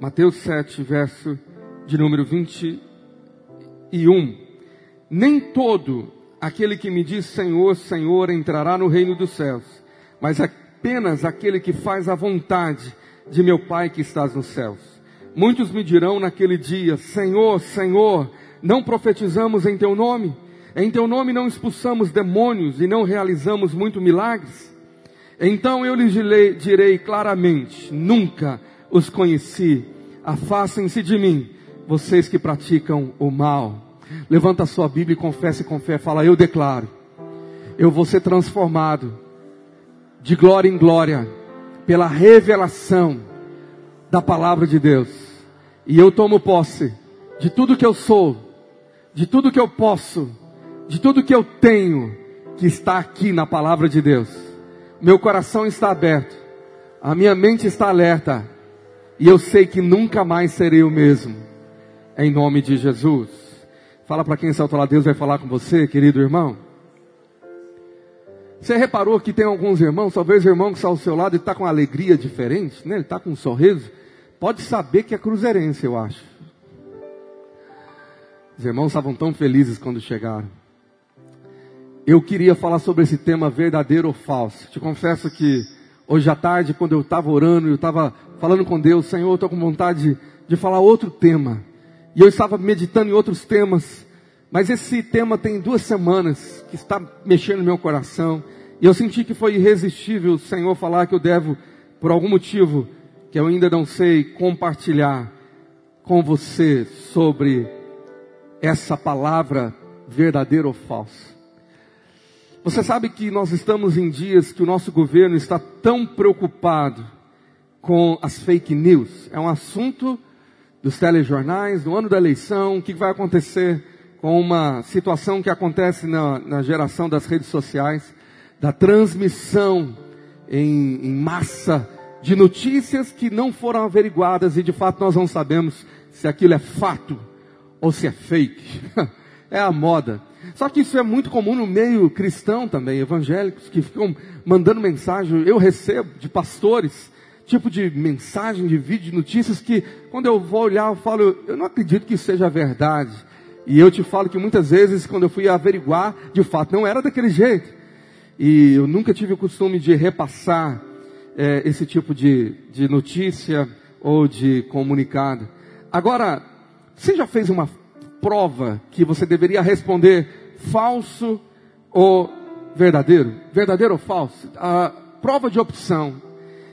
Mateus 7, verso de número 21. Nem todo aquele que me diz Senhor, Senhor entrará no reino dos céus, mas apenas aquele que faz a vontade de meu Pai que estás nos céus. Muitos me dirão naquele dia: Senhor, Senhor, não profetizamos em teu nome? Em teu nome não expulsamos demônios e não realizamos muitos milagres? Então eu lhes direi claramente: nunca os conheci. Afastem-se de mim, vocês que praticam o mal. Levanta a sua Bíblia e confesse com fé. Fala, eu declaro. Eu vou ser transformado de glória em glória pela revelação da palavra de Deus. E eu tomo posse de tudo que eu sou, de tudo que eu posso, de tudo que eu tenho que está aqui na palavra de Deus. Meu coração está aberto, a minha mente está alerta, e eu sei que nunca mais serei o mesmo. Em nome de Jesus. Fala para quem ao lado, Deus vai falar com você, querido irmão. Você reparou que tem alguns irmãos, talvez o irmão que está ao seu lado e está com uma alegria diferente, né? ele está com um sorriso. Pode saber que é cruzeirense, eu acho. Os irmãos estavam tão felizes quando chegaram. Eu queria falar sobre esse tema verdadeiro ou falso. Te confesso que hoje à tarde, quando eu estava orando, eu estava falando com Deus, Senhor, eu estou com vontade de falar outro tema. E eu estava meditando em outros temas. Mas esse tema tem duas semanas que está mexendo no meu coração. E eu senti que foi irresistível o Senhor falar que eu devo, por algum motivo que eu ainda não sei, compartilhar com você sobre essa palavra verdadeiro ou falso. Você sabe que nós estamos em dias que o nosso governo está tão preocupado com as fake news. É um assunto dos telejornais, no ano da eleição, o que vai acontecer com uma situação que acontece na, na geração das redes sociais, da transmissão em, em massa de notícias que não foram averiguadas e de fato nós não sabemos se aquilo é fato ou se é fake. é a moda. Só que isso é muito comum no meio cristão também, evangélicos, que ficam mandando mensagem. Eu recebo de pastores, tipo de mensagem, de vídeo, de notícias que, quando eu vou olhar, eu falo, eu não acredito que isso seja verdade. E eu te falo que muitas vezes, quando eu fui averiguar, de fato não era daquele jeito. E eu nunca tive o costume de repassar é, esse tipo de, de notícia ou de comunicado. Agora, você já fez uma prova que você deveria responder falso ou verdadeiro? Verdadeiro ou falso? A prova de opção.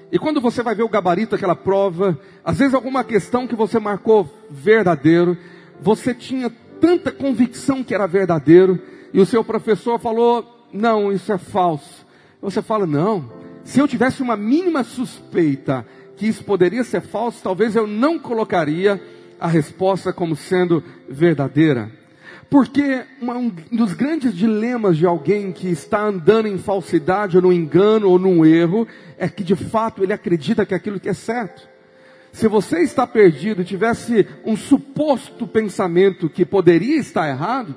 E quando você vai ver o gabarito daquela prova, às vezes alguma questão que você marcou verdadeiro, você tinha tanta convicção que era verdadeiro, e o seu professor falou, não, isso é falso. Você fala, não, se eu tivesse uma mínima suspeita que isso poderia ser falso, talvez eu não colocaria a resposta como sendo verdadeira. Porque um dos grandes dilemas de alguém que está andando em falsidade, ou no engano, ou num erro, é que de fato ele acredita que aquilo que é certo. Se você está perdido, tivesse um suposto pensamento que poderia estar errado,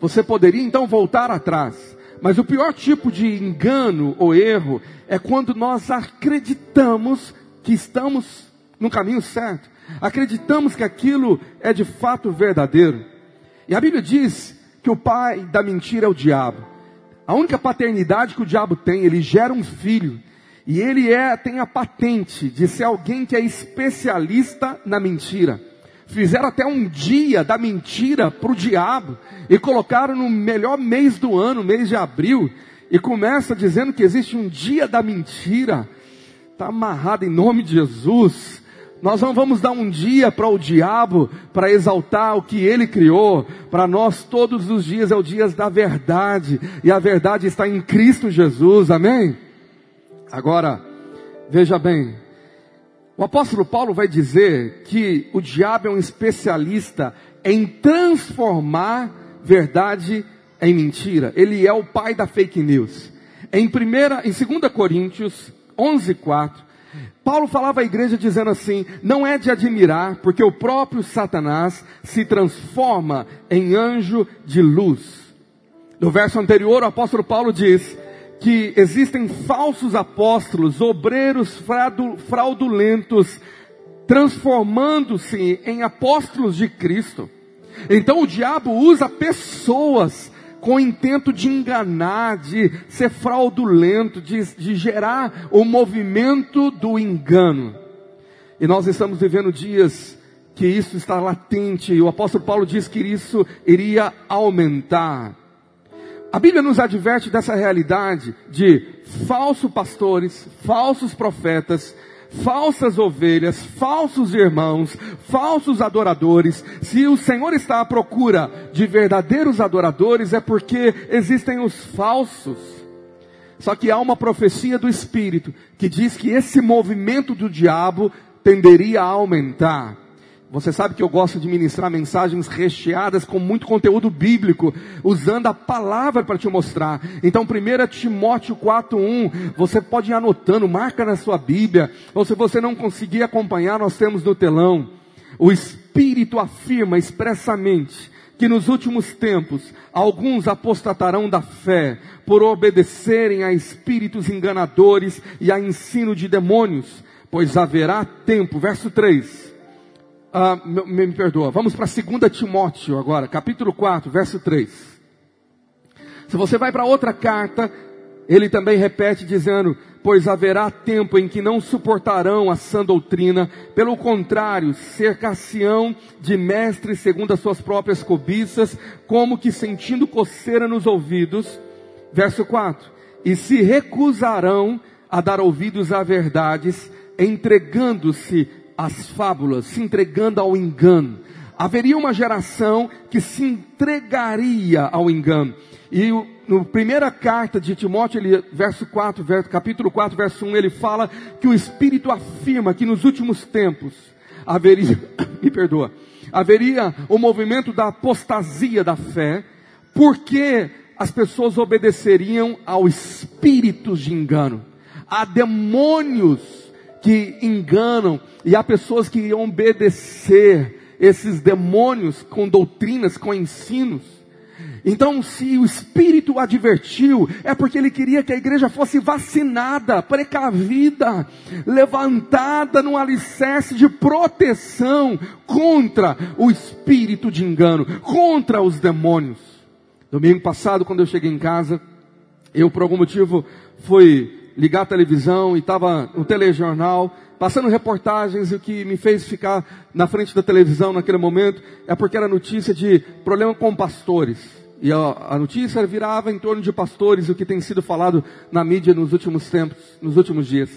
você poderia então voltar atrás. Mas o pior tipo de engano ou erro é quando nós acreditamos que estamos no caminho certo. Acreditamos que aquilo é de fato verdadeiro. E a Bíblia diz que o pai da mentira é o diabo. A única paternidade que o diabo tem, ele gera um filho. E ele é, tem a patente de ser alguém que é especialista na mentira. Fizeram até um dia da mentira para o diabo e colocaram no melhor mês do ano, mês de abril, e começa dizendo que existe um dia da mentira. Está amarrado em nome de Jesus. Nós não vamos dar um dia para o diabo para exaltar o que ele criou. Para nós todos os dias é o dia da verdade. E a verdade está em Cristo Jesus. Amém? Agora, veja bem. O apóstolo Paulo vai dizer que o diabo é um especialista em transformar verdade em mentira. Ele é o pai da fake news. Em primeira, em 2 Coríntios 11:4, Paulo falava à igreja dizendo assim: "Não é de admirar, porque o próprio Satanás se transforma em anjo de luz." No verso anterior, o apóstolo Paulo diz: que existem falsos apóstolos, obreiros fraudulentos, transformando-se em apóstolos de Cristo. Então o diabo usa pessoas com intento de enganar, de ser fraudulento, de, de gerar o movimento do engano. E nós estamos vivendo dias que isso está latente, e o apóstolo Paulo diz que isso iria aumentar. A Bíblia nos adverte dessa realidade de falsos pastores, falsos profetas, falsas ovelhas, falsos irmãos, falsos adoradores. Se o Senhor está à procura de verdadeiros adoradores, é porque existem os falsos. Só que há uma profecia do Espírito que diz que esse movimento do diabo tenderia a aumentar. Você sabe que eu gosto de ministrar mensagens recheadas com muito conteúdo bíblico, usando a palavra para te mostrar. Então, 1 Timóteo 4:1, você pode ir anotando, marca na sua Bíblia, ou se você não conseguir acompanhar, nós temos no telão. O Espírito afirma expressamente que nos últimos tempos alguns apostatarão da fé por obedecerem a espíritos enganadores e a ensino de demônios, pois haverá tempo, verso 3 ah, me, me, perdoa. Vamos para 2 Timóteo agora, capítulo 4, verso 3. Se você vai para outra carta, ele também repete dizendo: Pois haverá tempo em que não suportarão a sã doutrina, pelo contrário, cercar-se-ão de mestres segundo as suas próprias cobiças, como que sentindo coceira nos ouvidos. Verso 4: E se recusarão a dar ouvidos a verdades, entregando-se às fábulas, se entregando ao engano. Haveria uma geração que se entregaria ao engano. E no primeira carta de Timóteo, ele, verso 4, verso, capítulo 4, verso 1, ele fala que o Espírito afirma que nos últimos tempos haveria, me perdoa, haveria o movimento da apostasia da fé, porque as pessoas obedeceriam ao espíritos de engano, a demônios que enganam, e há pessoas que iam obedecer esses demônios com doutrinas, com ensinos. Então, se o Espírito advertiu, é porque ele queria que a igreja fosse vacinada, precavida, levantada no alicerce de proteção contra o espírito de engano, contra os demônios. Domingo passado, quando eu cheguei em casa, eu por algum motivo fui ligar a televisão e estava no telejornal, passando reportagens e o que me fez ficar na frente da televisão naquele momento é porque era notícia de problema com pastores. E a, notícia virava em torno de pastores, o que tem sido falado na mídia nos últimos tempos, nos últimos dias.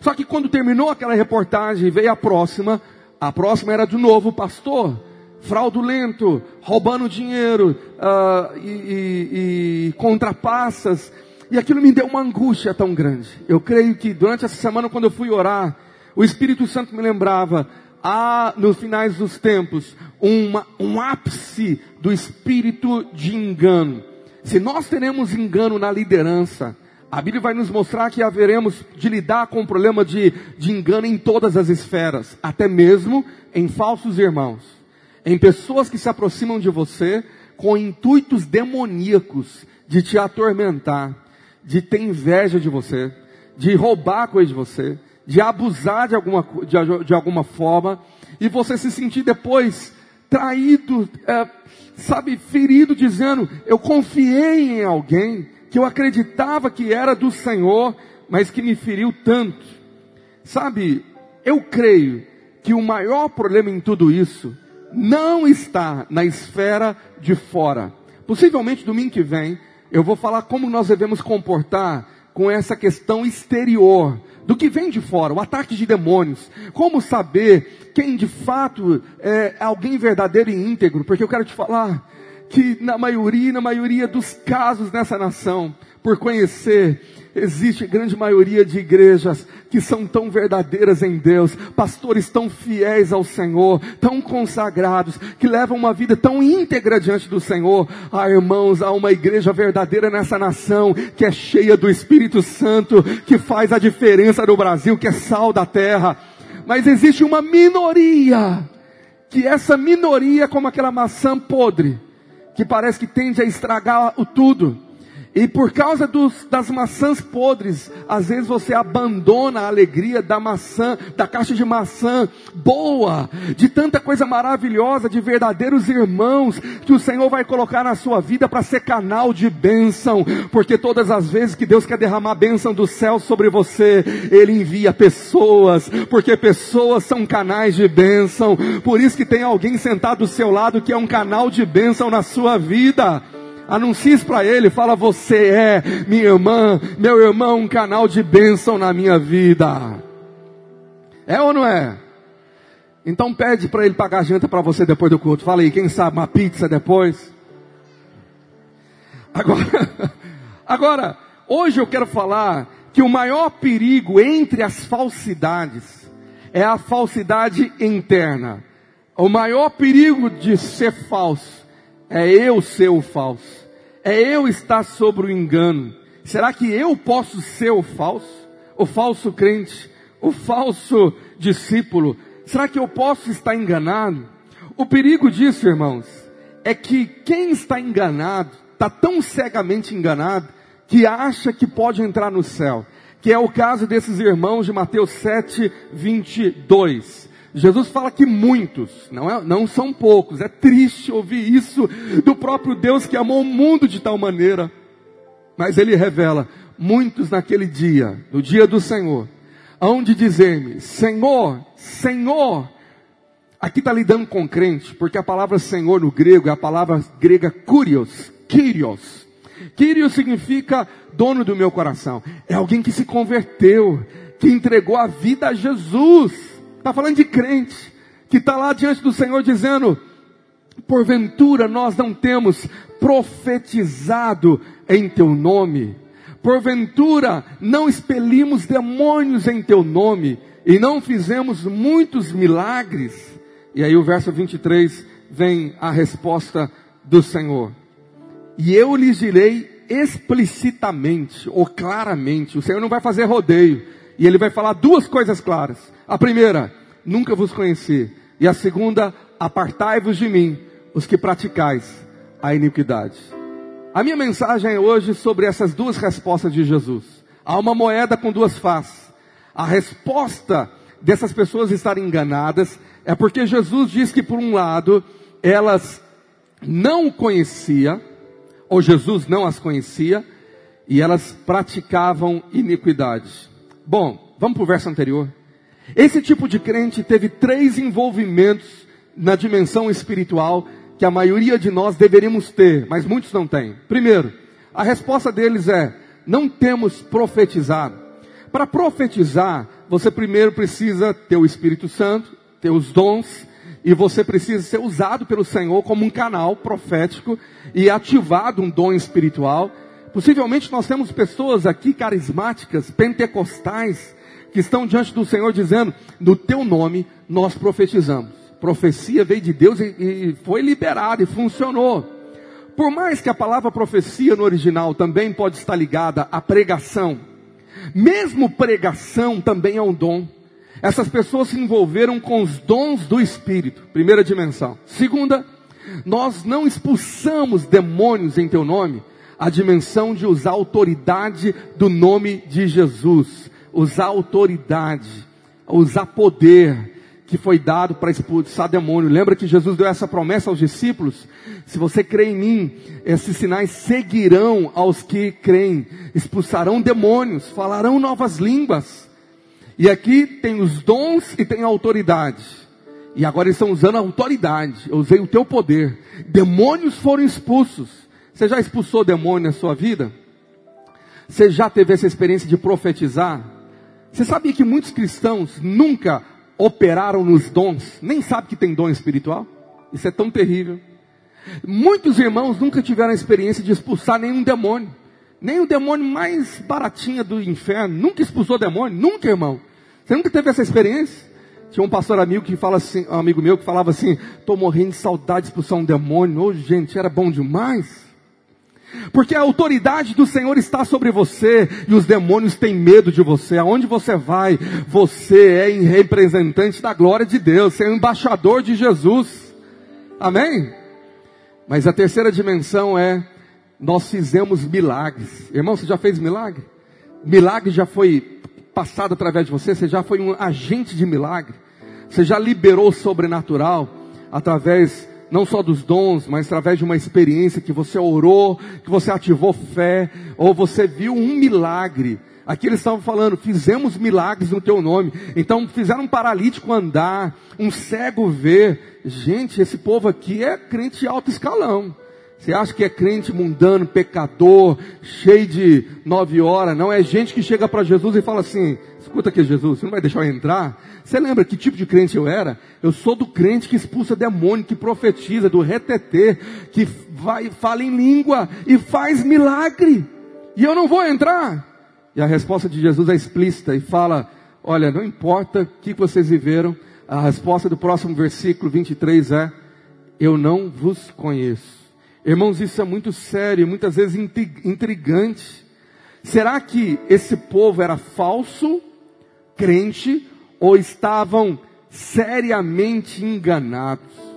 Só que quando terminou aquela reportagem, veio a próxima, a próxima era de novo pastor, fraudulento, roubando dinheiro uh, e, e, e contrapassas e aquilo me deu uma angústia tão grande. Eu creio que durante essa semana, quando eu fui orar, o Espírito Santo me lembrava, há nos finais dos tempos, uma, um ápice do espírito de engano. Se nós teremos engano na liderança, a Bíblia vai nos mostrar que haveremos de lidar com o problema de, de engano em todas as esferas, até mesmo em falsos irmãos, em pessoas que se aproximam de você com intuitos demoníacos de te atormentar de ter inveja de você, de roubar coisa de você, de abusar de alguma, de, de alguma forma, e você se sentir depois traído, é, sabe, ferido, dizendo: Eu confiei em alguém que eu acreditava que era do Senhor, mas que me feriu tanto. Sabe, eu creio que o maior problema em tudo isso não está na esfera de fora. Possivelmente domingo que vem eu vou falar como nós devemos comportar com essa questão exterior, do que vem de fora, o ataque de demônios. Como saber quem de fato é alguém verdadeiro e íntegro? Porque eu quero te falar que na maioria, na maioria dos casos nessa nação, por conhecer Existe grande maioria de igrejas que são tão verdadeiras em Deus, pastores tão fiéis ao Senhor, tão consagrados, que levam uma vida tão íntegra diante do Senhor. Ah, irmãos, há uma igreja verdadeira nessa nação, que é cheia do Espírito Santo, que faz a diferença no Brasil, que é sal da terra. Mas existe uma minoria, que essa minoria é como aquela maçã podre, que parece que tende a estragar o tudo E por causa dos, das maçãs podres, às vezes você abandona a alegria da maçã, da caixa de maçã boa, de tanta coisa maravilhosa, de verdadeiros irmãos que o Senhor vai colocar na sua vida para ser canal de bênção, porque todas as vezes que Deus quer derramar bênção do céu sobre você, Ele envia pessoas, porque pessoas são canais de bênção, por isso que tem alguém sentado do seu lado que é um canal de bênção na sua vida. Anuncie isso para ele, fala: Você é minha irmã, meu irmão, um canal de bênção na minha vida. É ou não é? Então pede para ele pagar a janta para você depois do culto. Fala aí, quem sabe uma pizza depois? Agora, agora, hoje eu quero falar que o maior perigo entre as falsidades é a falsidade interna. O maior perigo de ser falso é eu ser o falso é eu estar sobre o engano. Será que eu posso ser o falso? O falso crente? O falso discípulo? Será que eu posso estar enganado? O perigo disso, irmãos, é que quem está enganado, está tão cegamente enganado, que acha que pode entrar no céu. Que é o caso desses irmãos de Mateus 7, 22. Jesus fala que muitos, não, é, não são poucos, é triste ouvir isso do próprio Deus que amou o mundo de tal maneira. Mas ele revela, muitos naquele dia, no dia do Senhor, hão de dizer-me, Senhor, Senhor, aqui está lidando com crente, porque a palavra Senhor no grego é a palavra grega kurios, kyrios. Kyrios significa dono do meu coração. É alguém que se converteu, que entregou a vida a Jesus. Está falando de crente que está lá diante do Senhor dizendo: porventura nós não temos profetizado em teu nome, porventura não expelimos demônios em teu nome e não fizemos muitos milagres. E aí o verso 23 vem a resposta do Senhor. E eu lhes direi explicitamente ou claramente, o Senhor não vai fazer rodeio, e ele vai falar duas coisas claras. A primeira, nunca vos conheci. E a segunda, apartai-vos de mim, os que praticais a iniquidade. A minha mensagem é hoje sobre essas duas respostas de Jesus. Há uma moeda com duas faces. A resposta dessas pessoas estarem enganadas é porque Jesus diz que, por um lado, elas não o conhecia, ou Jesus não as conhecia, e elas praticavam iniquidade. Bom, vamos para o verso anterior. Esse tipo de crente teve três envolvimentos na dimensão espiritual que a maioria de nós deveríamos ter, mas muitos não têm. Primeiro, a resposta deles é: não temos profetizado. Para profetizar, você primeiro precisa ter o Espírito Santo, ter os dons, e você precisa ser usado pelo Senhor como um canal profético e ativado um dom espiritual. Possivelmente nós temos pessoas aqui carismáticas, pentecostais, que estão diante do Senhor dizendo: No teu nome nós profetizamos. Profecia veio de Deus e, e foi liberada e funcionou. Por mais que a palavra profecia no original também pode estar ligada à pregação, mesmo pregação também é um dom. Essas pessoas se envolveram com os dons do Espírito, primeira dimensão. Segunda, nós não expulsamos demônios em teu nome, a dimensão de usar a autoridade do nome de Jesus usar autoridade, usar poder que foi dado para expulsar demônio. Lembra que Jesus deu essa promessa aos discípulos? Se você crê em mim, esses sinais seguirão aos que creem, expulsarão demônios, falarão novas línguas. E aqui tem os dons e tem a autoridade. E agora eles estão usando a autoridade. Eu usei o teu poder. Demônios foram expulsos. Você já expulsou demônio na sua vida? Você já teve essa experiência de profetizar? Você sabia que muitos cristãos nunca operaram nos dons, nem sabem que tem dom espiritual? Isso é tão terrível. Muitos irmãos nunca tiveram a experiência de expulsar nenhum demônio. Nem o demônio mais baratinha do inferno. Nunca expulsou demônio. Nunca, irmão. Você nunca teve essa experiência? Tinha um pastor amigo que fala assim, um amigo meu que falava assim, estou morrendo de saudade de expulsar um demônio. Hoje, gente, era bom demais. Porque a autoridade do Senhor está sobre você e os demônios têm medo de você. Aonde você vai, você é representante da glória de Deus, você é embaixador de Jesus. Amém? Mas a terceira dimensão é nós fizemos milagres. Irmão, você já fez milagre? Milagre já foi passado através de você? Você já foi um agente de milagre? Você já liberou o sobrenatural através não só dos dons, mas através de uma experiência que você orou, que você ativou fé, ou você viu um milagre. Aqui eles estavam falando, fizemos milagres no teu nome. Então fizeram um paralítico andar, um cego ver. Gente, esse povo aqui é crente alto escalão. Você acha que é crente mundano, pecador, cheio de nove horas? Não, é gente que chega para Jesus e fala assim: escuta aqui, Jesus, você não vai deixar eu entrar? Você lembra que tipo de crente eu era? Eu sou do crente que expulsa demônio, que profetiza, do retetê, que vai, fala em língua e faz milagre. E eu não vou entrar. E a resposta de Jesus é explícita e fala: olha, não importa o que vocês viveram, a resposta do próximo versículo 23 é: eu não vos conheço. Irmãos, isso é muito sério, muitas vezes intrigante. Será que esse povo era falso, crente, ou estavam seriamente enganados?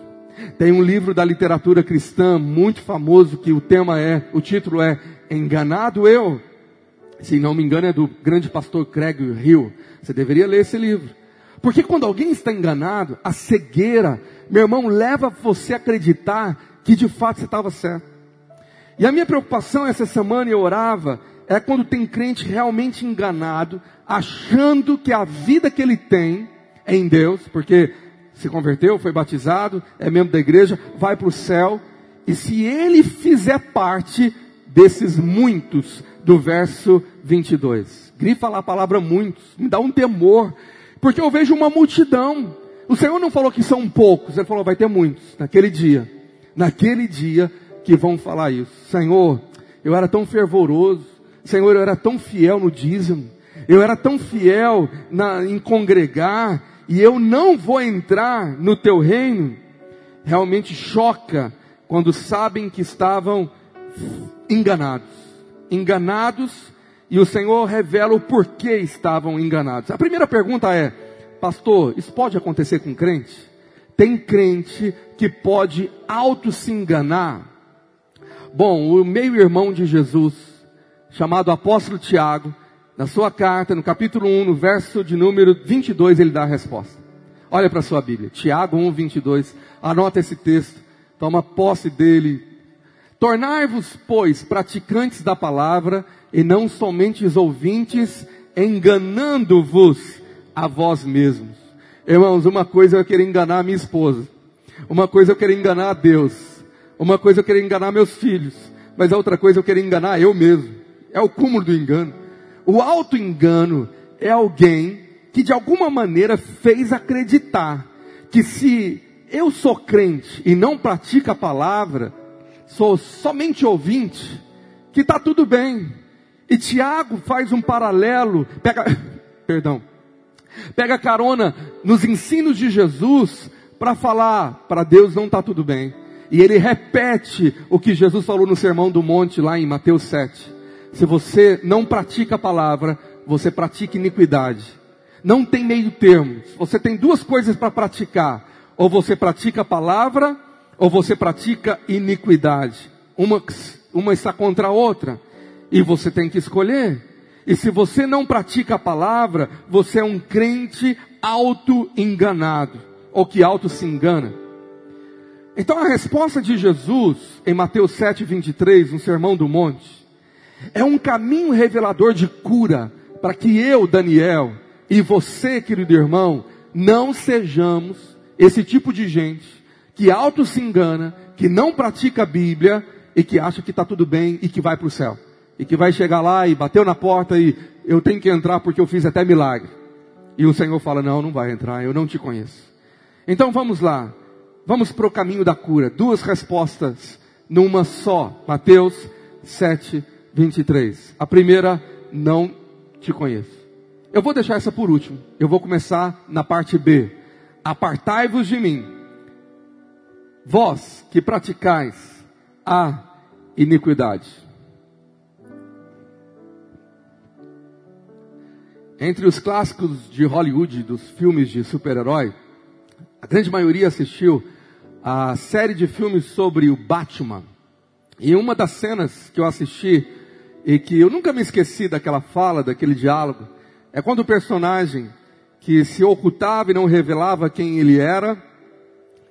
Tem um livro da literatura cristã muito famoso que o tema é, o título é Enganado Eu. Se não me engano é do grande pastor Craig Hill. Você deveria ler esse livro. Porque quando alguém está enganado, a cegueira, meu irmão, leva você a acreditar que de fato você estava certo. E a minha preocupação essa semana eu orava é quando tem crente realmente enganado, achando que a vida que ele tem é em Deus, porque se converteu, foi batizado, é membro da igreja, vai para o céu, e se ele fizer parte desses muitos do verso 22. Grifa lá a palavra muitos, me dá um temor, porque eu vejo uma multidão. O Senhor não falou que são poucos, ele falou vai ter muitos naquele dia naquele dia que vão falar isso. Senhor, eu era tão fervoroso. Senhor, eu era tão fiel no dízimo. Eu era tão fiel na, em congregar. E eu não vou entrar no teu reino. Realmente choca quando sabem que estavam enganados. Enganados. E o Senhor revela o porquê estavam enganados. A primeira pergunta é, pastor, isso pode acontecer com crente? Tem crente que pode auto se enganar. Bom, o meio-irmão de Jesus, chamado apóstolo Tiago, na sua carta, no capítulo 1, no verso de número 22, ele dá a resposta. Olha para a sua Bíblia, Tiago 1, 22. Anota esse texto, toma posse dele. Tornai-vos, pois, praticantes da palavra e não somente os ouvintes, enganando-vos a vós mesmos. Irmãos, uma coisa é eu querer enganar a minha esposa. Uma coisa é eu querer enganar a Deus. Uma coisa é eu querer enganar meus filhos. Mas a outra coisa eu querer enganar eu mesmo. É o cúmulo do engano. O auto-engano é alguém que de alguma maneira fez acreditar que se eu sou crente e não pratico a palavra, sou somente ouvinte, que está tudo bem. E Tiago faz um paralelo, pega, perdão, Pega carona nos ensinos de Jesus para falar, para Deus não está tudo bem. E ele repete o que Jesus falou no Sermão do Monte lá em Mateus 7. Se você não pratica a palavra, você pratica iniquidade. Não tem meio termo. Você tem duas coisas para praticar. Ou você pratica a palavra, ou você pratica iniquidade. Uma, uma está contra a outra. E você tem que escolher. E se você não pratica a palavra, você é um crente auto-enganado, ou que auto se engana. Então a resposta de Jesus em Mateus 7, 23, no Sermão do Monte, é um caminho revelador de cura para que eu, Daniel, e você, querido irmão, não sejamos esse tipo de gente que auto se engana, que não pratica a Bíblia e que acha que está tudo bem e que vai para o céu e que vai chegar lá e bateu na porta e eu tenho que entrar porque eu fiz até milagre. E o Senhor fala: Não, não vai entrar, eu não te conheço. Então vamos lá, vamos para o caminho da cura. Duas respostas numa só. Mateus 7, 23. A primeira, não te conheço. Eu vou deixar essa por último. Eu vou começar na parte B. Apartai-vos de mim, vós que praticais a iniquidade. Entre os clássicos de Hollywood, dos filmes de super-herói, a grande maioria assistiu a série de filmes sobre o Batman. E uma das cenas que eu assisti e que eu nunca me esqueci daquela fala, daquele diálogo, é quando o personagem que se ocultava e não revelava quem ele era,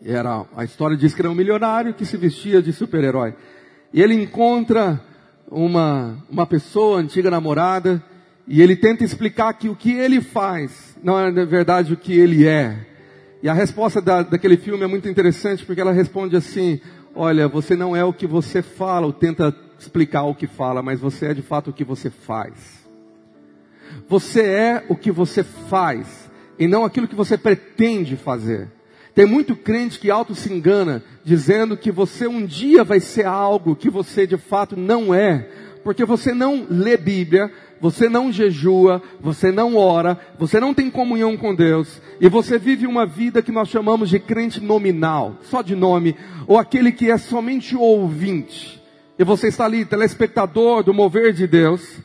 era a história diz que era um milionário que se vestia de super-herói. E ele encontra uma, uma pessoa, antiga namorada, e ele tenta explicar que o que ele faz não é na verdade o que ele é. E a resposta da, daquele filme é muito interessante porque ela responde assim: Olha, você não é o que você fala, ou tenta explicar o que fala, mas você é de fato o que você faz. Você é o que você faz, e não aquilo que você pretende fazer. Tem muito crente que auto se engana, dizendo que você um dia vai ser algo que você de fato não é, porque você não lê Bíblia, você não jejua, você não ora, você não tem comunhão com Deus, e você vive uma vida que nós chamamos de crente nominal, só de nome, ou aquele que é somente ouvinte, e você está ali, telespectador do mover de Deus,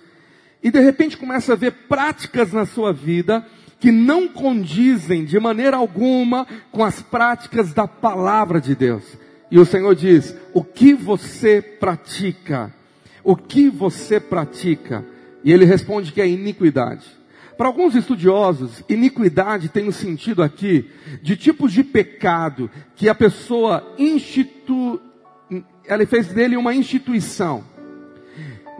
e de repente começa a ver práticas na sua vida que não condizem de maneira alguma com as práticas da palavra de Deus. E o Senhor diz: o que você pratica? O que você pratica? E ele responde que é iniquidade. Para alguns estudiosos, iniquidade tem o um sentido aqui de tipos de pecado que a pessoa institui, ela fez dele uma instituição.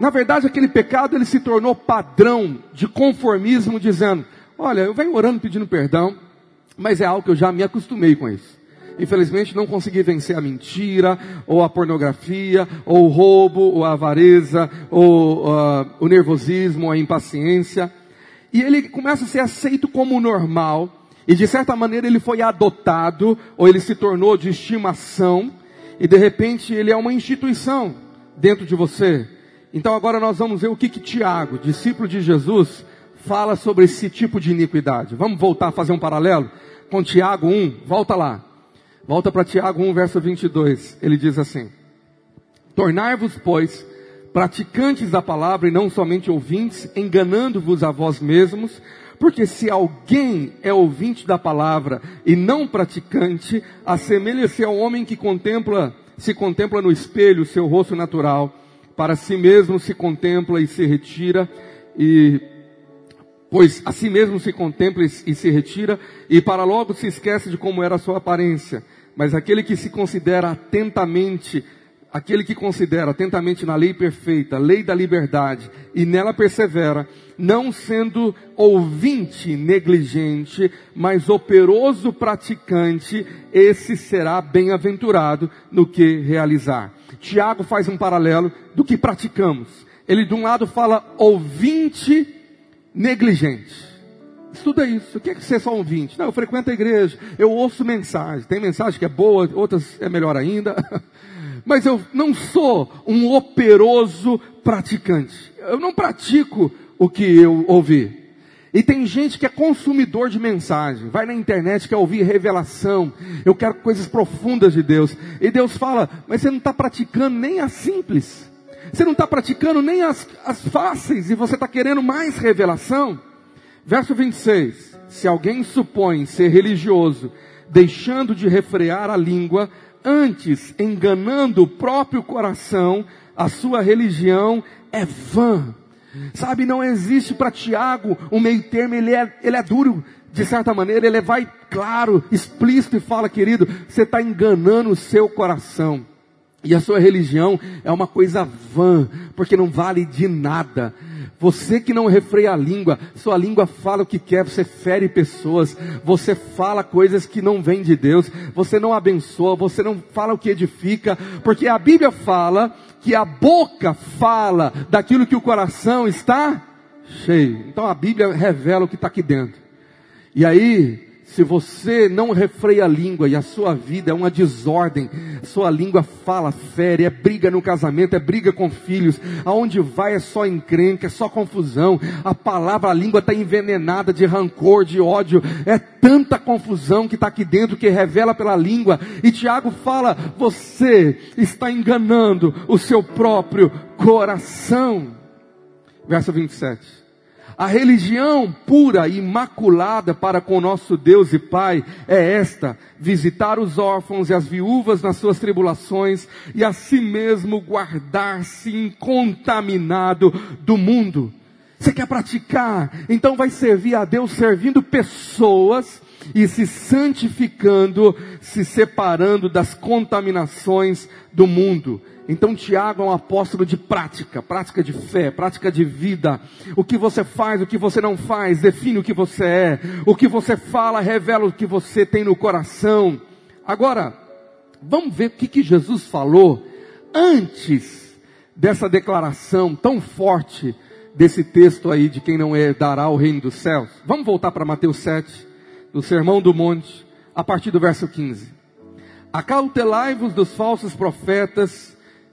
Na verdade, aquele pecado ele se tornou padrão de conformismo, dizendo: Olha, eu venho orando pedindo perdão, mas é algo que eu já me acostumei com isso. Infelizmente não consegui vencer a mentira, ou a pornografia, ou o roubo, ou a avareza, ou uh, o nervosismo, a impaciência. E ele começa a ser aceito como normal, e de certa maneira ele foi adotado, ou ele se tornou de estimação, e de repente ele é uma instituição dentro de você. Então agora nós vamos ver o que que Tiago, discípulo de Jesus, fala sobre esse tipo de iniquidade. Vamos voltar a fazer um paralelo com Tiago 1, volta lá. Volta para Tiago 1, verso 22. Ele diz assim: Tornar-vos, pois, praticantes da palavra e não somente ouvintes, enganando-vos a vós mesmos, porque se alguém é ouvinte da palavra e não praticante, assemelha-se ao homem que contempla, se contempla no espelho seu rosto natural, para si mesmo se contempla e se retira e pois a si mesmo se contempla e se retira, e para logo se esquece de como era a sua aparência. Mas aquele que se considera atentamente, aquele que considera atentamente na lei perfeita, lei da liberdade, e nela persevera, não sendo ouvinte negligente, mas operoso praticante, esse será bem-aventurado no que realizar. Tiago faz um paralelo do que praticamos. Ele de um lado fala ouvinte negligente. Estuda isso. O que é que você é só ouvinte? Não, eu frequento a igreja, eu ouço mensagem. Tem mensagem que é boa, outras é melhor ainda. Mas eu não sou um operoso praticante. Eu não pratico o que eu ouvi. E tem gente que é consumidor de mensagem, vai na internet, quer ouvir revelação, eu quero coisas profundas de Deus. E Deus fala, mas você não está praticando nem a simples. Você não está praticando nem as, as fáceis e você está querendo mais revelação. Verso 26. Se alguém supõe ser religioso, deixando de refrear a língua, antes enganando o próprio coração, a sua religião é vã. Sabe, não existe para Tiago um meio termo, ele é, ele é duro, de certa maneira, ele vai claro, explícito e fala, querido, você está enganando o seu coração. E a sua religião é uma coisa vã, porque não vale de nada. Você que não refreia a língua, sua língua fala o que quer, você fere pessoas, você fala coisas que não vêm de Deus, você não abençoa, você não fala o que edifica, porque a Bíblia fala que a boca fala daquilo que o coração está cheio. Então a Bíblia revela o que está aqui dentro. E aí, se você não refreia a língua e a sua vida é uma desordem, sua língua fala, fere, é briga no casamento, é briga com filhos, aonde vai é só encrenca, é só confusão, a palavra, a língua está envenenada de rancor, de ódio, é tanta confusão que está aqui dentro que revela pela língua, e Tiago fala, você está enganando o seu próprio coração. Verso 27. A religião pura e imaculada para com nosso Deus e Pai é esta: visitar os órfãos e as viúvas nas suas tribulações e a si mesmo guardar-se incontaminado do mundo. Você quer praticar? Então vai servir a Deus servindo pessoas e se santificando, se separando das contaminações do mundo. Então Tiago é um apóstolo de prática, prática de fé, prática de vida. O que você faz, o que você não faz, define o que você é. O que você fala revela o que você tem no coração. Agora, vamos ver o que, que Jesus falou antes dessa declaração tão forte desse texto aí de quem não herdará o reino dos céus. Vamos voltar para Mateus 7, no Sermão do Monte, a partir do verso 15. Acautelai-vos dos falsos profetas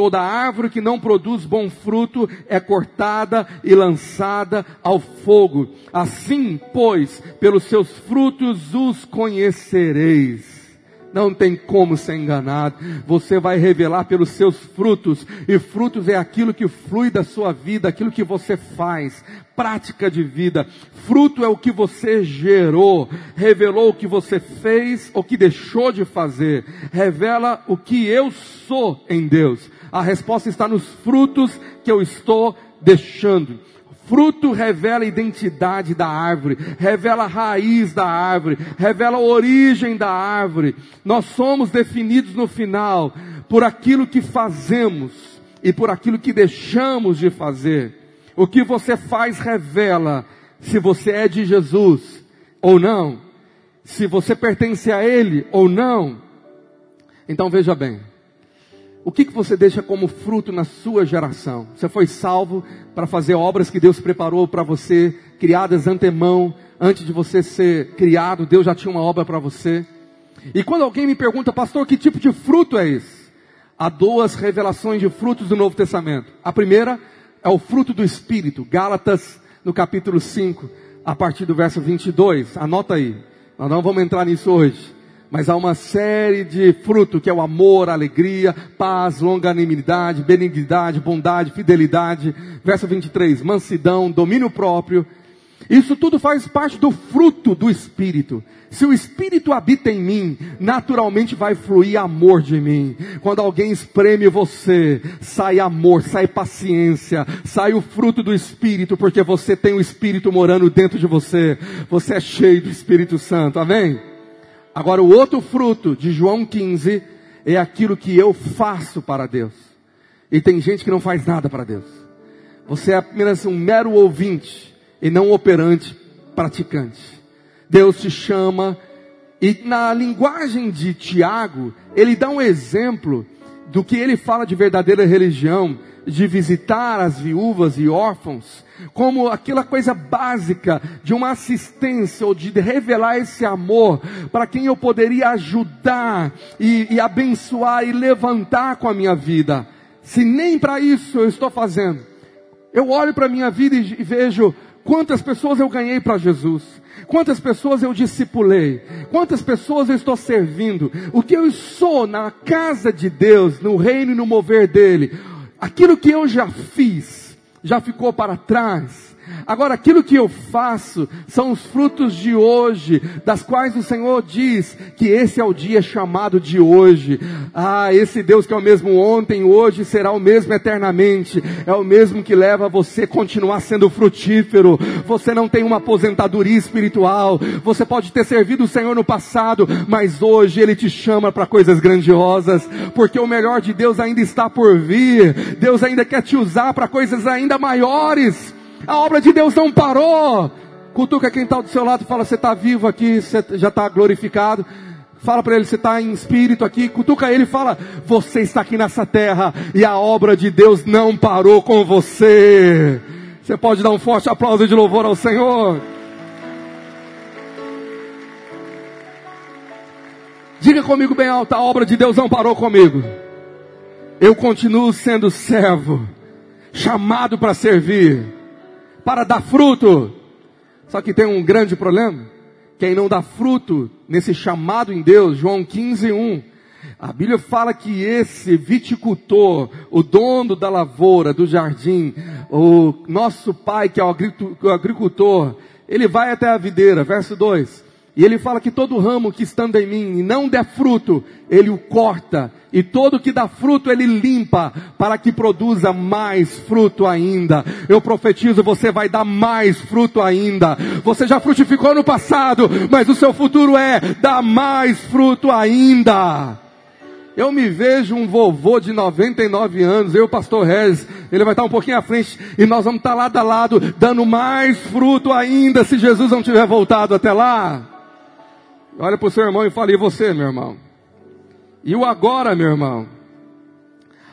Toda árvore que não produz bom fruto é cortada e lançada ao fogo. Assim, pois, pelos seus frutos os conhecereis. Não tem como ser enganado. Você vai revelar pelos seus frutos. E frutos é aquilo que flui da sua vida, aquilo que você faz. Prática de vida. Fruto é o que você gerou. Revelou o que você fez ou que deixou de fazer. Revela o que eu sou em Deus. A resposta está nos frutos que eu estou deixando. Fruto revela a identidade da árvore, revela a raiz da árvore, revela a origem da árvore. Nós somos definidos no final por aquilo que fazemos e por aquilo que deixamos de fazer. O que você faz revela se você é de Jesus ou não, se você pertence a Ele ou não. Então veja bem, o que, que você deixa como fruto na sua geração? Você foi salvo para fazer obras que Deus preparou para você, criadas antemão, antes de você ser criado, Deus já tinha uma obra para você. E quando alguém me pergunta, pastor, que tipo de fruto é esse? Há duas revelações de frutos do Novo Testamento. A primeira é o fruto do Espírito, Gálatas, no capítulo 5, a partir do verso 22. Anota aí. Nós não vamos entrar nisso hoje mas há uma série de frutos que é o amor, alegria, paz, longanimidade, benignidade, bondade, fidelidade. Verso 23, mansidão, domínio próprio. Isso tudo faz parte do fruto do Espírito. Se o Espírito habita em mim, naturalmente vai fluir amor de mim. Quando alguém espreme você, sai amor, sai paciência, sai o fruto do Espírito, porque você tem o Espírito morando dentro de você. Você é cheio do Espírito Santo, amém? Agora, o outro fruto de João 15 é aquilo que eu faço para Deus. E tem gente que não faz nada para Deus. Você é apenas um mero ouvinte e não um operante praticante. Deus te chama e na linguagem de Tiago, ele dá um exemplo do que ele fala de verdadeira religião, de visitar as viúvas e órfãos, como aquela coisa básica de uma assistência ou de revelar esse amor para quem eu poderia ajudar e, e abençoar e levantar com a minha vida. Se nem para isso eu estou fazendo, eu olho para a minha vida e, vejo quantas pessoas eu ganhei para Jesus, quantas pessoas eu discipulei, quantas pessoas eu estou servindo, o que eu sou na casa de Deus, no reino e no mover dele, aquilo que eu já fiz já ficou para trás. Agora, aquilo que eu faço são os frutos de hoje, das quais o Senhor diz que esse é o dia chamado de hoje. Ah, esse Deus que é o mesmo ontem, hoje será o mesmo eternamente. É o mesmo que leva você a continuar sendo frutífero. Você não tem uma aposentadoria espiritual. Você pode ter servido o Senhor no passado, mas hoje Ele te chama para coisas grandiosas, porque o melhor de Deus ainda está por vir. Deus ainda quer te usar para coisas ainda maiores. A obra de Deus não parou. Cutuca quem está do seu lado fala: Você está vivo aqui, você já está glorificado. Fala para ele, você está em espírito aqui. Cutuca ele e fala: Você está aqui nessa terra e a obra de Deus não parou com você. Você pode dar um forte aplauso de louvor ao Senhor. Diga comigo bem alto, a obra de Deus não parou comigo. Eu continuo sendo servo, chamado para servir, para dar fruto. Só que tem um grande problema. Quem não dá fruto nesse chamado em Deus, João 15, 1, a Bíblia fala que esse viticultor, o dono da lavoura, do jardim, o nosso pai que é o agricultor, ele vai até a videira, verso 2. E ele fala que todo ramo que estando em mim e não der fruto, ele o corta. E todo que dá fruto, ele limpa, para que produza mais fruto ainda. Eu profetizo, você vai dar mais fruto ainda. Você já frutificou no passado, mas o seu futuro é dar mais fruto ainda. Eu me vejo um vovô de 99 anos, eu, pastor Regis, ele vai estar um pouquinho à frente e nós vamos estar lado a lado, dando mais fruto ainda, se Jesus não tiver voltado até lá. Olha para o seu irmão e fale, e você, meu irmão? E o agora, meu irmão?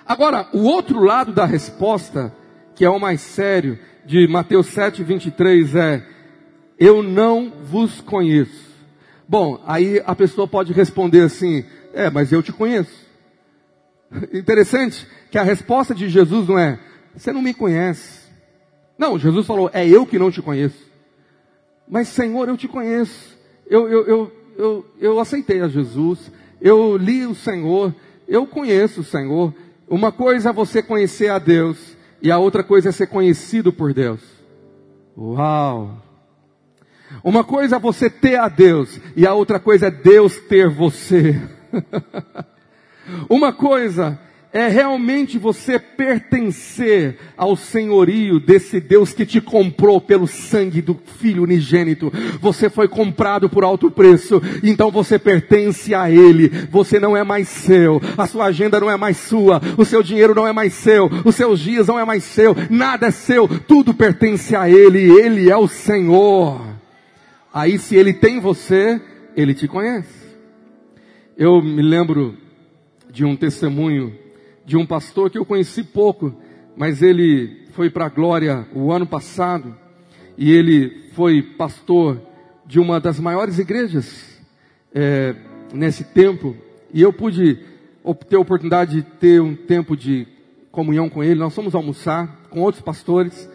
Agora, o outro lado da resposta, que é o mais sério, de Mateus 7, 23, é: Eu não vos conheço. Bom, aí a pessoa pode responder assim: É, mas eu te conheço. Interessante que a resposta de Jesus não é: Você não me conhece. Não, Jesus falou: É eu que não te conheço. Mas Senhor, eu te conheço. Eu, eu, eu, eu, eu aceitei a Jesus, eu li o Senhor, eu conheço o Senhor. Uma coisa é você conhecer a Deus, e a outra coisa é ser conhecido por Deus. Uau! Uma coisa é você ter a Deus, e a outra coisa é Deus ter você. Uma coisa é realmente você pertencer ao senhorio desse Deus que te comprou pelo sangue do Filho unigênito. Você foi comprado por alto preço, então você pertence a Ele. Você não é mais seu, a sua agenda não é mais sua, o seu dinheiro não é mais seu, os seus dias não é mais seu, nada é seu, tudo pertence a Ele, Ele é o Senhor. Aí se Ele tem você, Ele te conhece. Eu me lembro de um testemunho de um pastor que eu conheci pouco, mas ele foi para a glória o ano passado e ele foi pastor de uma das maiores igrejas é, nesse tempo e eu pude ter a oportunidade de ter um tempo de comunhão com ele. Nós fomos almoçar com outros pastores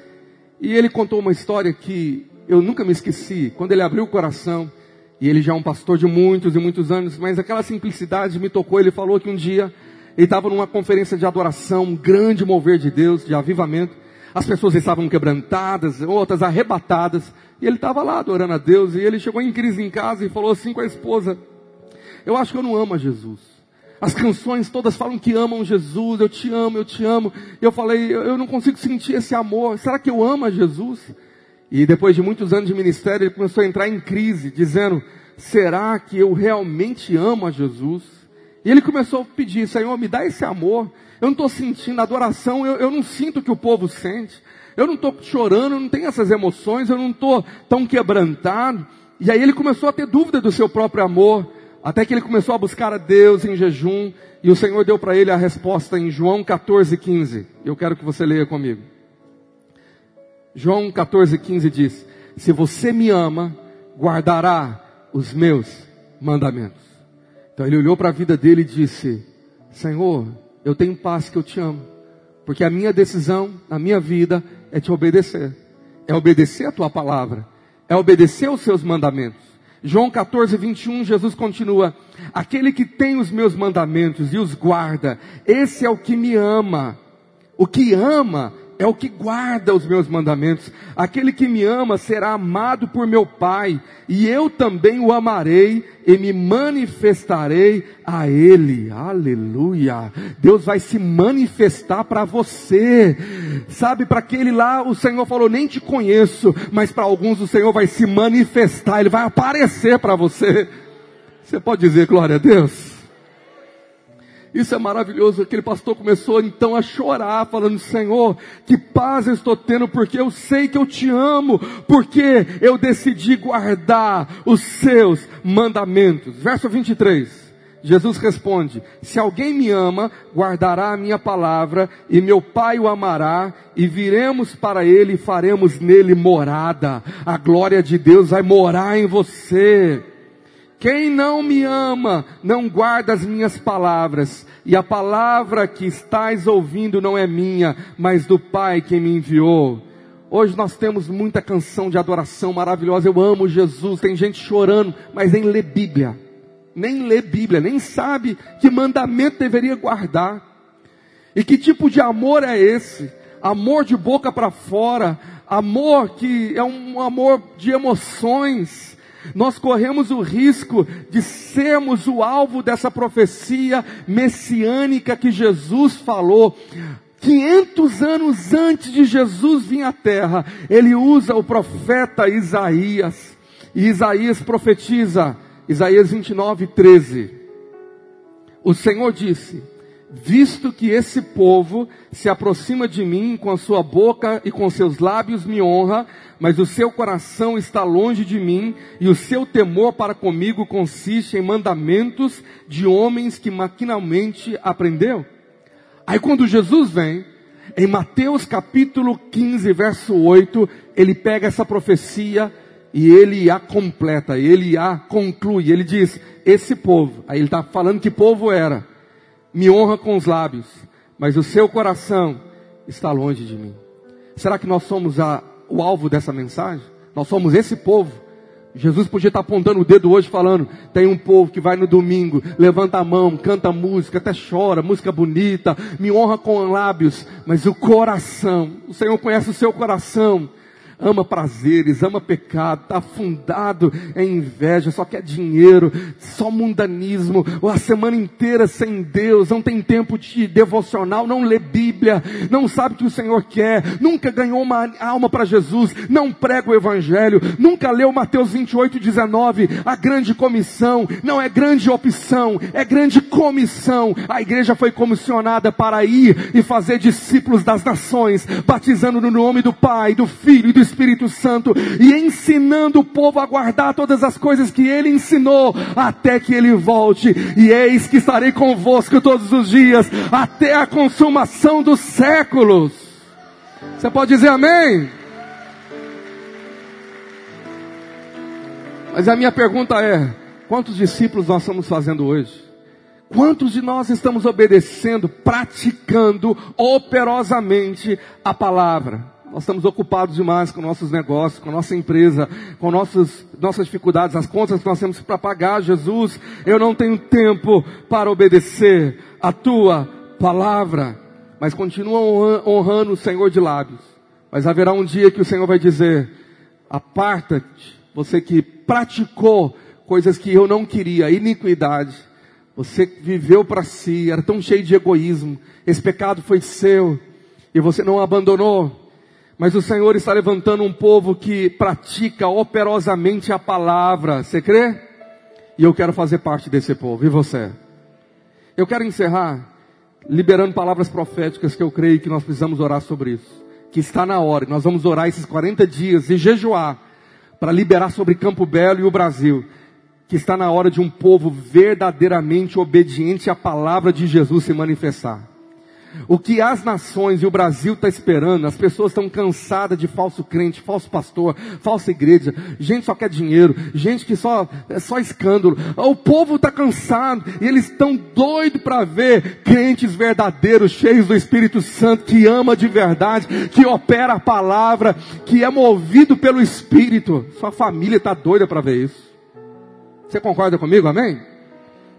e ele contou uma história que eu nunca me esqueci. Quando ele abriu o coração e ele já é um pastor de muitos e muitos anos, mas aquela simplicidade me tocou. Ele falou que um dia ele estava numa conferência de adoração, um grande mover de Deus, de avivamento. As pessoas estavam quebrantadas, outras arrebatadas. E ele estava lá adorando a Deus. E ele chegou em crise em casa e falou assim com a esposa: Eu acho que eu não amo a Jesus. As canções todas falam que amam Jesus, eu te amo, eu te amo. E eu falei, eu não consigo sentir esse amor. Será que eu amo a Jesus? E depois de muitos anos de ministério, ele começou a entrar em crise, dizendo: Será que eu realmente amo a Jesus? E ele começou a pedir, Senhor, me dá esse amor. Eu não estou sentindo adoração, eu, eu não sinto o que o povo sente. Eu não estou chorando, eu não tenho essas emoções, eu não estou tão quebrantado. E aí ele começou a ter dúvida do seu próprio amor, até que ele começou a buscar a Deus em jejum, e o Senhor deu para ele a resposta em João 14, 15. Eu quero que você leia comigo. João 14, 15 diz: Se você me ama, guardará os meus mandamentos. Então ele olhou para a vida dele e disse: Senhor, eu tenho paz que eu te amo, porque a minha decisão na minha vida é te obedecer, é obedecer a tua palavra, é obedecer aos seus mandamentos. João 14, 21, Jesus continua: Aquele que tem os meus mandamentos e os guarda, esse é o que me ama. O que ama é o que guarda os meus mandamentos. Aquele que me ama será amado por meu Pai, e eu também o amarei e me manifestarei a Ele. Aleluia! Deus vai se manifestar para você. Sabe, para aquele lá o Senhor falou: Nem te conheço, mas para alguns o Senhor vai se manifestar, Ele vai aparecer para você. Você pode dizer glória a Deus? Isso é maravilhoso. Aquele pastor começou então a chorar, falando: Senhor, que paz eu estou tendo, porque eu sei que eu te amo, porque eu decidi guardar os seus mandamentos. Verso 23. Jesus responde: Se alguém me ama, guardará a minha palavra, e meu Pai o amará, e viremos para ele e faremos nele morada. A glória de Deus vai morar em você. Quem não me ama, não guarda as minhas palavras, e a palavra que estás ouvindo não é minha, mas do Pai que me enviou. Hoje nós temos muita canção de adoração maravilhosa. Eu amo Jesus. Tem gente chorando, mas nem lê Bíblia nem lê Bíblia, nem sabe que mandamento deveria guardar. E que tipo de amor é esse? Amor de boca para fora, amor que é um amor de emoções. Nós corremos o risco de sermos o alvo dessa profecia messiânica que Jesus falou. 500 anos antes de Jesus vir à terra, ele usa o profeta Isaías. E Isaías profetiza: Isaías 29, 13. O Senhor disse: Visto que esse povo se aproxima de mim com a sua boca e com seus lábios me honra, mas o seu coração está longe de mim e o seu temor para comigo consiste em mandamentos de homens que maquinalmente aprendeu. Aí quando Jesus vem, em Mateus capítulo 15, verso 8, ele pega essa profecia e ele a completa, ele a conclui. Ele diz: Esse povo, aí ele está falando que povo era, me honra com os lábios, mas o seu coração está longe de mim. Será que nós somos a, o alvo dessa mensagem? Nós somos esse povo? Jesus podia estar apontando o dedo hoje falando, tem um povo que vai no domingo, levanta a mão, canta música, até chora, música bonita, me honra com lábios, mas o coração, o Senhor conhece o seu coração, ama prazeres, ama pecado, está afundado em inveja, só quer dinheiro, só mundanismo, a semana inteira sem Deus, não tem tempo de devocional, não lê Bíblia, não sabe o que o Senhor quer, nunca ganhou uma alma para Jesus, não prega o Evangelho, nunca leu Mateus 28, 19, a grande comissão, não é grande opção, é grande comissão. A igreja foi comissionada para ir e fazer discípulos das nações, batizando no nome do Pai, do Filho e do Espírito Espírito Santo e ensinando o povo a guardar todas as coisas que ele ensinou até que ele volte. E eis que estarei convosco todos os dias até a consumação dos séculos. Você pode dizer amém? Mas a minha pergunta é: quantos discípulos nós estamos fazendo hoje? Quantos de nós estamos obedecendo, praticando operosamente a palavra? Nós estamos ocupados demais com nossos negócios, com nossa empresa, com nossos, nossas dificuldades, as contas que nós temos para pagar. Jesus, eu não tenho tempo para obedecer a tua palavra. Mas continua honrando o Senhor de lábios. Mas haverá um dia que o Senhor vai dizer: aparta-te, você que praticou coisas que eu não queria, iniquidade. Você viveu para si, era tão cheio de egoísmo. Esse pecado foi seu e você não abandonou. Mas o Senhor está levantando um povo que pratica operosamente a palavra. Você crê? E eu quero fazer parte desse povo. E você? Eu quero encerrar liberando palavras proféticas que eu creio que nós precisamos orar sobre isso. Que está na hora. Nós vamos orar esses 40 dias e jejuar para liberar sobre Campo Belo e o Brasil. Que está na hora de um povo verdadeiramente obediente à palavra de Jesus se manifestar. O que as nações e o Brasil está esperando, as pessoas estão cansadas de falso crente, falso pastor, falsa igreja, gente só quer dinheiro, gente que só é só escândalo. O povo está cansado e eles estão doidos para ver crentes verdadeiros, cheios do Espírito Santo, que ama de verdade, que opera a palavra, que é movido pelo Espírito. Sua família está doida para ver isso. Você concorda comigo? Amém?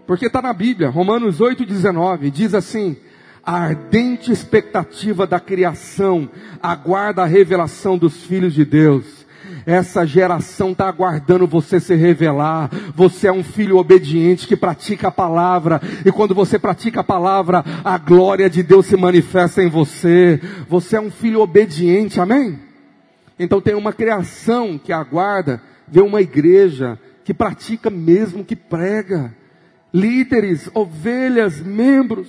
Porque está na Bíblia, Romanos 8,19, diz assim: a ardente expectativa da criação aguarda a revelação dos filhos de Deus. Essa geração está aguardando você se revelar. Você é um filho obediente que pratica a palavra. E quando você pratica a palavra, a glória de Deus se manifesta em você. Você é um filho obediente, amém? Então tem uma criação que aguarda ver uma igreja que pratica mesmo que prega. Líderes, ovelhas, membros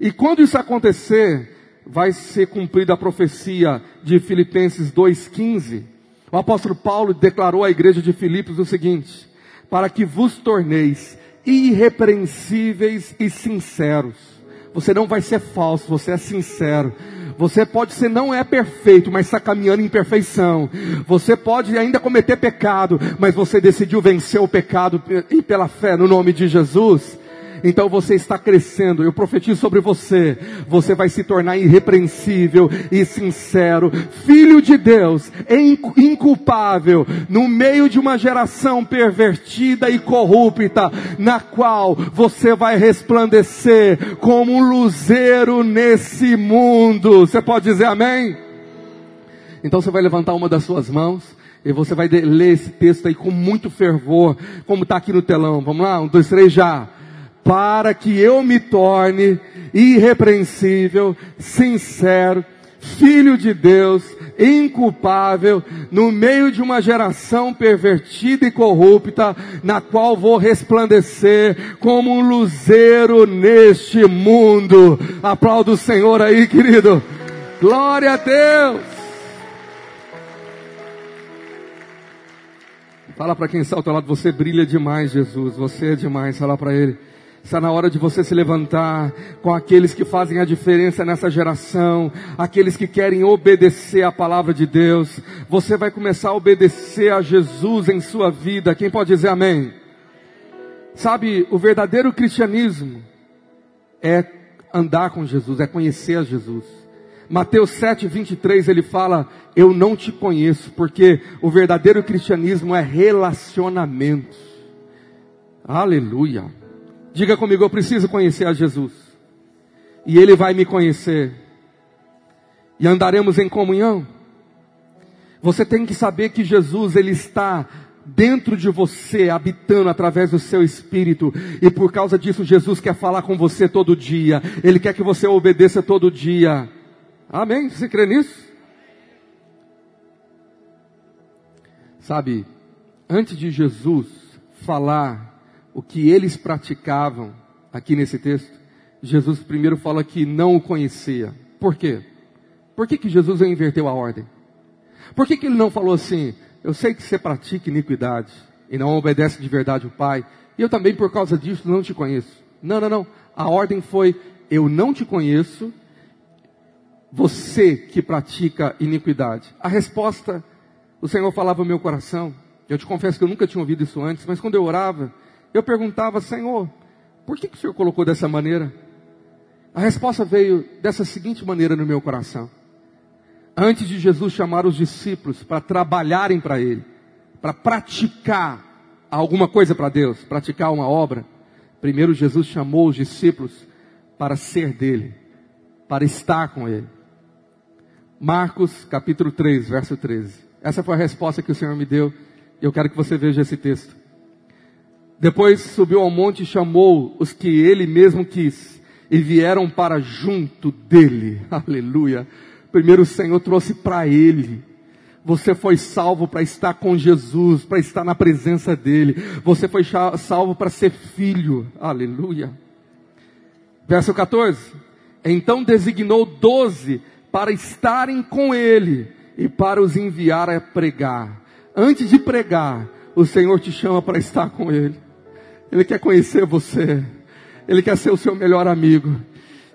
e quando isso acontecer, vai ser cumprida a profecia de Filipenses 2,15. O apóstolo Paulo declarou à igreja de Filipos o seguinte: para que vos torneis irrepreensíveis e sinceros. Você não vai ser falso, você é sincero. Você pode ser não é perfeito, mas está caminhando em perfeição. Você pode ainda cometer pecado, mas você decidiu vencer o pecado e pela fé no nome de Jesus. Então você está crescendo. Eu profetizo sobre você. Você vai se tornar irrepreensível e sincero, filho de Deus, inculpável, no meio de uma geração pervertida e corrupta, na qual você vai resplandecer como um luzeiro nesse mundo. Você pode dizer amém? Então você vai levantar uma das suas mãos. E você vai ler esse texto aí com muito fervor, como está aqui no telão. Vamos lá? Um, dois, três, já para que eu me torne irrepreensível, sincero, filho de Deus, inculpável, no meio de uma geração pervertida e corrupta, na qual vou resplandecer como um luzeiro neste mundo. Aplauda o Senhor aí, querido. Glória a Deus. Fala para quem está ao lado, você brilha demais, Jesus. Você é demais. Fala para ele. Está na hora de você se levantar com aqueles que fazem a diferença nessa geração, aqueles que querem obedecer a palavra de Deus. Você vai começar a obedecer a Jesus em sua vida. Quem pode dizer amém? Sabe, o verdadeiro cristianismo é andar com Jesus, é conhecer a Jesus. Mateus 7, 23, ele fala, eu não te conheço, porque o verdadeiro cristianismo é relacionamento. Aleluia. Diga comigo, eu preciso conhecer a Jesus. E Ele vai me conhecer. E andaremos em comunhão. Você tem que saber que Jesus, Ele está dentro de você, habitando através do seu espírito. E por causa disso, Jesus quer falar com você todo dia. Ele quer que você obedeça todo dia. Amém? Você crê nisso? Sabe, antes de Jesus falar o que eles praticavam aqui nesse texto, Jesus primeiro fala que não o conhecia. Por quê? Por que, que Jesus inverteu a ordem? Por que, que ele não falou assim, eu sei que você pratica iniquidade e não obedece de verdade o Pai, e eu também por causa disso não te conheço. Não, não, não. A ordem foi, eu não te conheço, você que pratica iniquidade. A resposta, o Senhor falava no meu coração, eu te confesso que eu nunca tinha ouvido isso antes, mas quando eu orava, eu perguntava, Senhor, por que, que o Senhor colocou dessa maneira? A resposta veio dessa seguinte maneira no meu coração. Antes de Jesus chamar os discípulos para trabalharem para Ele, para praticar alguma coisa para Deus, praticar uma obra, primeiro Jesus chamou os discípulos para ser dele, para estar com Ele. Marcos capítulo 3, verso 13. Essa foi a resposta que o Senhor me deu. Eu quero que você veja esse texto. Depois subiu ao monte e chamou os que ele mesmo quis e vieram para junto dele. Aleluia. Primeiro o Senhor trouxe para ele. Você foi salvo para estar com Jesus, para estar na presença dele. Você foi salvo para ser filho. Aleluia. Verso 14. Então designou doze para estarem com ele e para os enviar a pregar. Antes de pregar, o Senhor te chama para estar com ele. Ele quer conhecer você. Ele quer ser o seu melhor amigo.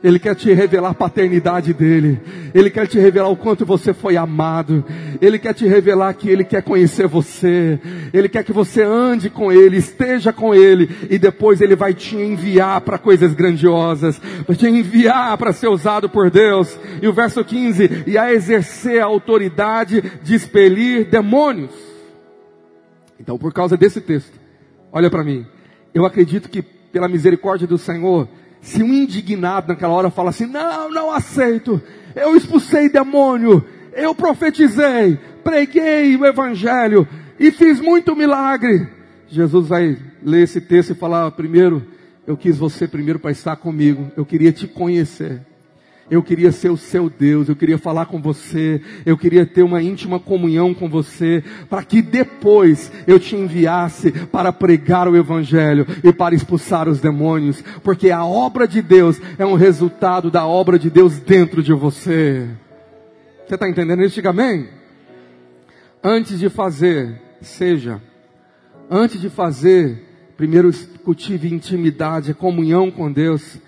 Ele quer te revelar a paternidade dele. Ele quer te revelar o quanto você foi amado. Ele quer te revelar que ele quer conhecer você. Ele quer que você ande com ele, esteja com ele e depois ele vai te enviar para coisas grandiosas, vai te enviar para ser usado por Deus. E o verso 15, e a exercer a autoridade de expelir demônios. Então, por causa desse texto, olha para mim. Eu acredito que, pela misericórdia do Senhor, se um indignado naquela hora fala assim: Não, não aceito, eu expulsei demônio, eu profetizei, preguei o Evangelho e fiz muito milagre. Jesus vai ler esse texto e falar: Primeiro, eu quis você primeiro para estar comigo, eu queria te conhecer. Eu queria ser o seu Deus, eu queria falar com você, eu queria ter uma íntima comunhão com você, para que depois eu te enviasse para pregar o Evangelho e para expulsar os demônios, porque a obra de Deus é um resultado da obra de Deus dentro de você. Você está entendendo isso? Diga amém. Antes de fazer, seja. Antes de fazer, Primeiro cultive intimidade, comunhão com Deus.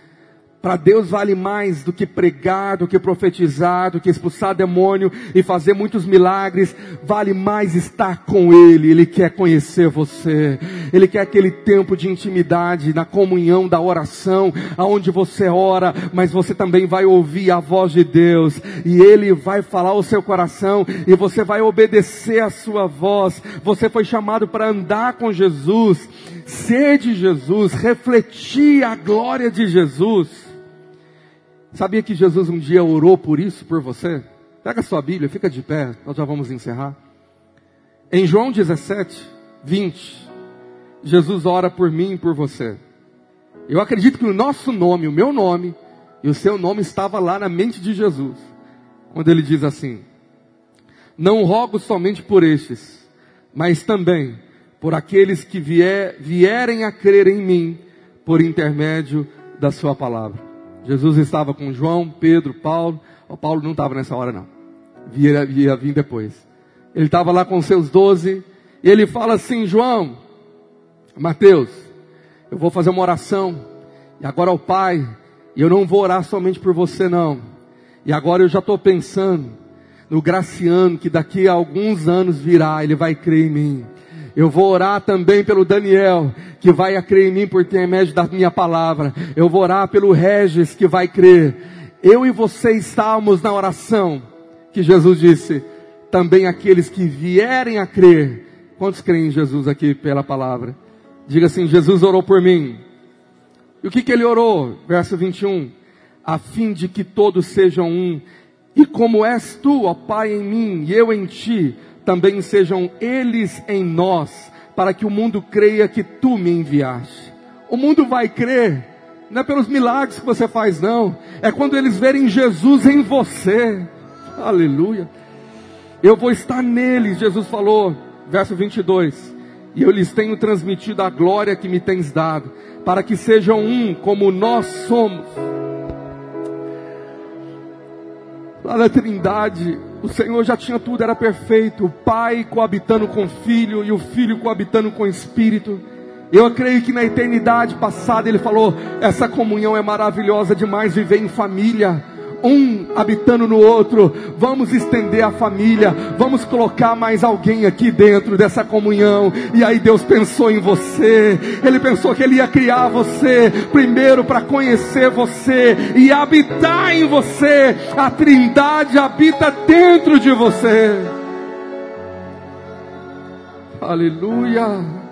Para Deus vale mais do que pregar, do que profetizar, do que expulsar demônio e fazer muitos milagres. Vale mais estar com Ele. Ele quer conhecer você. Ele quer aquele tempo de intimidade, na comunhão da oração, aonde você ora, mas você também vai ouvir a voz de Deus. E Ele vai falar ao seu coração e você vai obedecer a sua voz. Você foi chamado para andar com Jesus, ser de Jesus, refletir a glória de Jesus. Sabia que Jesus um dia orou por isso, por você? Pega sua Bíblia, fica de pé, nós já vamos encerrar. Em João 17, 20, Jesus ora por mim e por você. Eu acredito que o nosso nome, o meu nome e o seu nome estava lá na mente de Jesus. Quando ele diz assim: Não rogo somente por estes, mas também por aqueles que vier, vierem a crer em mim por intermédio da sua palavra. Jesus estava com João, Pedro, Paulo. O Paulo não estava nessa hora, não. Via, ia vir depois. Ele estava lá com seus doze. E ele fala assim: João, Mateus, eu vou fazer uma oração. E agora ao Pai. E eu não vou orar somente por você, não. E agora eu já estou pensando no Graciano, que daqui a alguns anos virá, ele vai crer em mim. Eu vou orar também pelo Daniel, que vai crer em mim por intermédio da minha palavra. Eu vou orar pelo Regis, que vai crer. Eu e você estávamos na oração que Jesus disse, também aqueles que vierem a crer. Quantos creem em Jesus aqui pela palavra? Diga assim, Jesus orou por mim. E o que, que ele orou? Verso 21. A fim de que todos sejam um. E como és tu, ó Pai, em mim, e eu em ti, também sejam eles em nós, para que o mundo creia que tu me enviaste. O mundo vai crer, não é pelos milagres que você faz, não, é quando eles verem Jesus em você. Aleluia. Eu vou estar neles, Jesus falou, verso 22. E eu lhes tenho transmitido a glória que me tens dado, para que sejam um como nós somos. Lá na Trindade, o Senhor já tinha tudo, era perfeito. O Pai coabitando com o Filho e o Filho coabitando com o Espírito. Eu creio que na eternidade passada Ele falou: essa comunhão é maravilhosa demais viver em família um habitando no outro. Vamos estender a família, vamos colocar mais alguém aqui dentro dessa comunhão. E aí Deus pensou em você. Ele pensou que ele ia criar você primeiro para conhecer você e habitar em você. A Trindade habita dentro de você. Aleluia.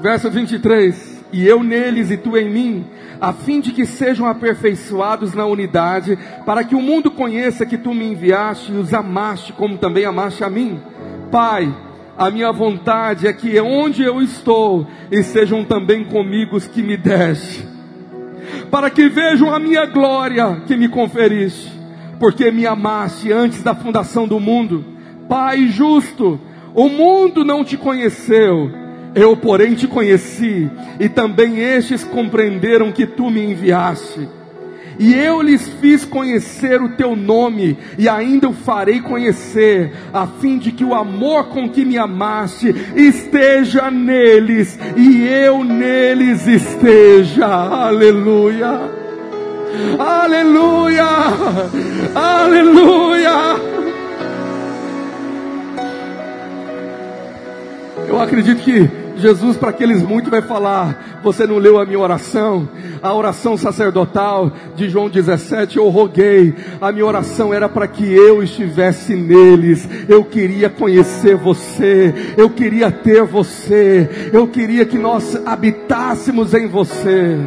Verso 23 e eu neles e tu em mim, a fim de que sejam aperfeiçoados na unidade, para que o mundo conheça que tu me enviaste e os amaste como também amaste a mim. Pai, a minha vontade é que onde eu estou, estejam também comigo os que me deste, para que vejam a minha glória que me conferiste, porque me amaste antes da fundação do mundo. Pai justo, o mundo não te conheceu, eu, porém, te conheci, e também estes compreenderam que tu me enviaste. E eu lhes fiz conhecer o teu nome, e ainda o farei conhecer, a fim de que o amor com que me amaste esteja neles, e eu neles esteja. Aleluia! Aleluia! Aleluia! Eu acredito que Jesus, para aqueles muitos, vai falar: Você não leu a minha oração? A oração sacerdotal de João 17, eu roguei. A minha oração era para que eu estivesse neles. Eu queria conhecer você. Eu queria ter você. Eu queria que nós habitássemos em você.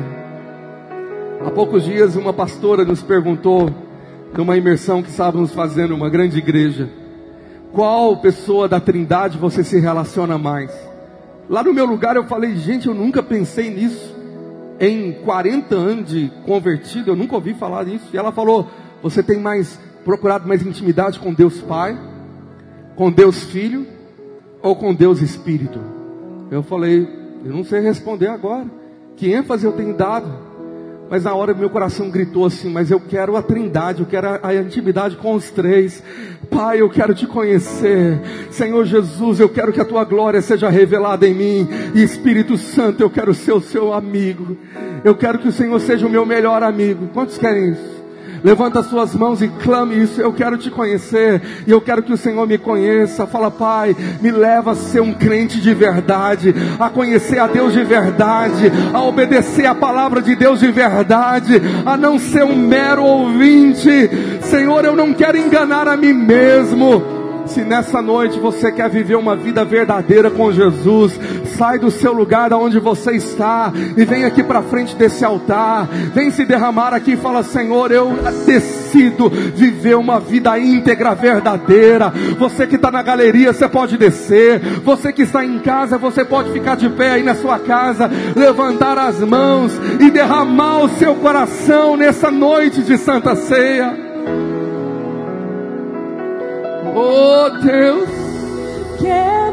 Há poucos dias, uma pastora nos perguntou, numa imersão que estávamos fazendo, uma grande igreja, qual pessoa da Trindade você se relaciona mais? Lá no meu lugar eu falei, gente, eu nunca pensei nisso. Em 40 anos de convertido, eu nunca ouvi falar nisso. E ela falou: Você tem mais procurado mais intimidade com Deus Pai, com Deus Filho ou com Deus Espírito? Eu falei: Eu não sei responder agora. Que ênfase eu tenho dado? Mas na hora meu coração gritou assim: Mas eu quero a trindade, eu quero a, a intimidade com os três. Pai, eu quero te conhecer. Senhor Jesus, eu quero que a tua glória seja revelada em mim. E Espírito Santo, eu quero ser o seu amigo. Eu quero que o Senhor seja o meu melhor amigo. Quantos querem isso? Levanta suas mãos e clame isso. Eu quero te conhecer e eu quero que o Senhor me conheça. Fala, Pai, me leva a ser um crente de verdade, a conhecer a Deus de verdade, a obedecer a palavra de Deus de verdade, a não ser um mero ouvinte. Senhor, eu não quero enganar a mim mesmo. Se nessa noite você quer viver uma vida verdadeira com Jesus, sai do seu lugar onde você está e vem aqui para frente desse altar. Vem se derramar aqui e fala: Senhor, eu decido viver uma vida íntegra, verdadeira. Você que está na galeria, você pode descer. Você que está em casa, você pode ficar de pé aí na sua casa, levantar as mãos e derramar o seu coração nessa noite de Santa Ceia. Oh Deus. Quero